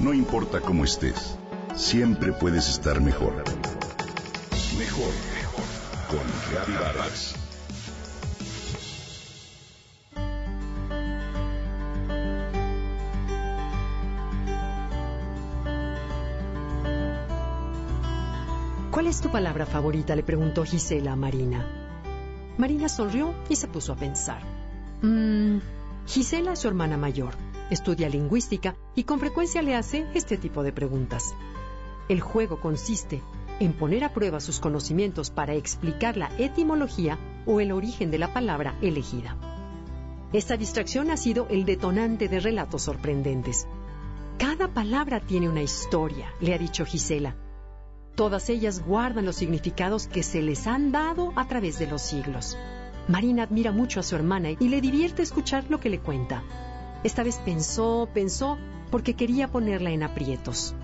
No importa cómo estés, siempre puedes estar mejor. Mejor, mejor. Con Reavivadas. ¿Cuál es tu palabra favorita? le preguntó Gisela a Marina. Marina sonrió y se puso a pensar. Mmm, Gisela es su hermana mayor, estudia lingüística y con frecuencia le hace este tipo de preguntas. El juego consiste en poner a prueba sus conocimientos para explicar la etimología o el origen de la palabra elegida. Esta distracción ha sido el detonante de relatos sorprendentes. Cada palabra tiene una historia, le ha dicho Gisela. Todas ellas guardan los significados que se les han dado a través de los siglos. Marina admira mucho a su hermana y le divierte escuchar lo que le cuenta. Esta vez pensó, pensó, porque quería ponerla en aprietos.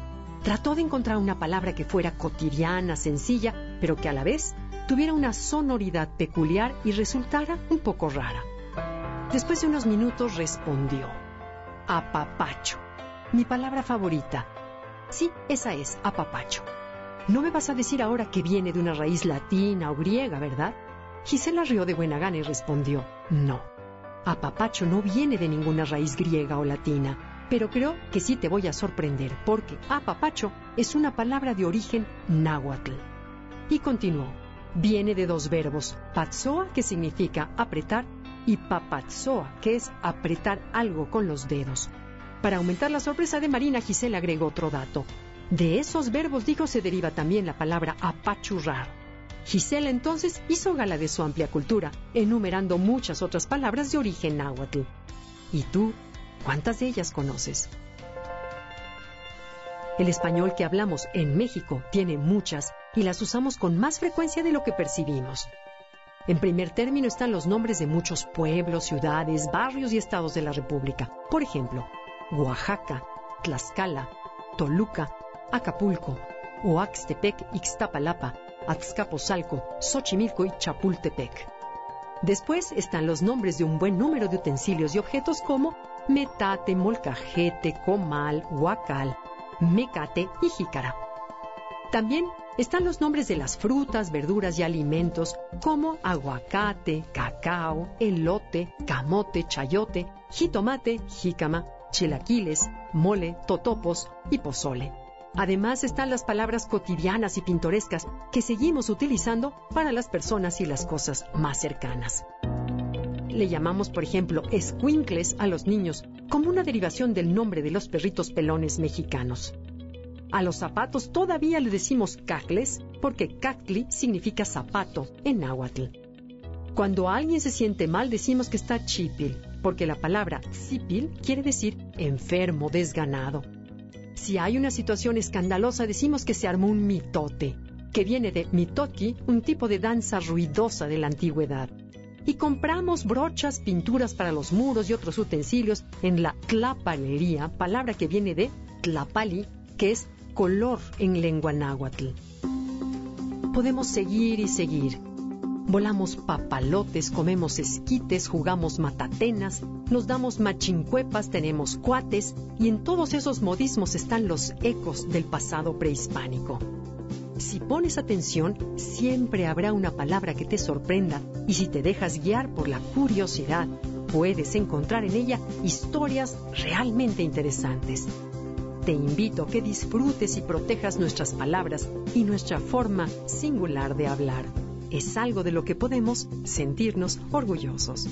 Trató de encontrar una palabra que fuera cotidiana, sencilla, pero que a la vez tuviera una sonoridad peculiar y resultara un poco rara. Después de unos minutos respondió, apapacho, mi palabra favorita. Sí, esa es, apapacho. No me vas a decir ahora que viene de una raíz latina o griega, ¿verdad? Gisela rió de buena gana y respondió, no. Apapacho no viene de ninguna raíz griega o latina, pero creo que sí te voy a sorprender, porque apapacho es una palabra de origen náhuatl. Y continuó, viene de dos verbos, patzoa, que significa apretar, y papatzoa, que es apretar algo con los dedos. Para aumentar la sorpresa de Marina, Gisela agregó otro dato. De esos verbos, dijo, se deriva también la palabra apachurrar. Gisela entonces hizo gala de su amplia cultura, enumerando muchas otras palabras de origen náhuatl. ¿Y tú? ¿Cuántas de ellas conoces? El español que hablamos en México tiene muchas y las usamos con más frecuencia de lo que percibimos. En primer término están los nombres de muchos pueblos, ciudades, barrios y estados de la República. Por ejemplo, Oaxaca, Tlaxcala, Toluca, Acapulco, Oaxtepec, Ixtapalapa, Azcapotzalco, Xochimilco y Chapultepec. Después están los nombres de un buen número de utensilios y objetos como metate, molcajete, comal, huacal, mecate y jícara. También están los nombres de las frutas, verduras y alimentos como aguacate, cacao, elote, camote, chayote, jitomate, jícama, chilaquiles, mole, totopos y pozole. Además están las palabras cotidianas y pintorescas que seguimos utilizando para las personas y las cosas más cercanas. Le llamamos, por ejemplo, escuincles a los niños, como una derivación del nombre de los perritos pelones mexicanos. A los zapatos todavía le decimos cacles porque cactli significa zapato en náhuatl. Cuando alguien se siente mal decimos que está chipil, porque la palabra cipil quiere decir enfermo, desganado. Si hay una situación escandalosa, decimos que se armó un mitote, que viene de mitoki, un tipo de danza ruidosa de la antigüedad. Y compramos brochas, pinturas para los muros y otros utensilios en la tlapalería, palabra que viene de tlapali, que es color en lengua náhuatl. Podemos seguir y seguir. Volamos papalotes, comemos esquites, jugamos matatenas, nos damos machincuepas, tenemos cuates y en todos esos modismos están los ecos del pasado prehispánico. Si pones atención, siempre habrá una palabra que te sorprenda y si te dejas guiar por la curiosidad, puedes encontrar en ella historias realmente interesantes. Te invito a que disfrutes y protejas nuestras palabras y nuestra forma singular de hablar es algo de lo que podemos sentirnos orgullosos.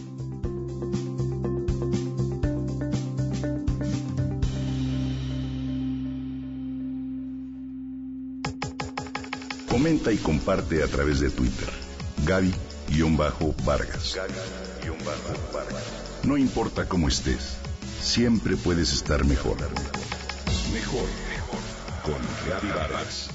Comenta y comparte a través de Twitter. Gaby-Vargas. No importa cómo estés, siempre puedes estar mejor. Mejor, mejor. Con Gaby Vargas.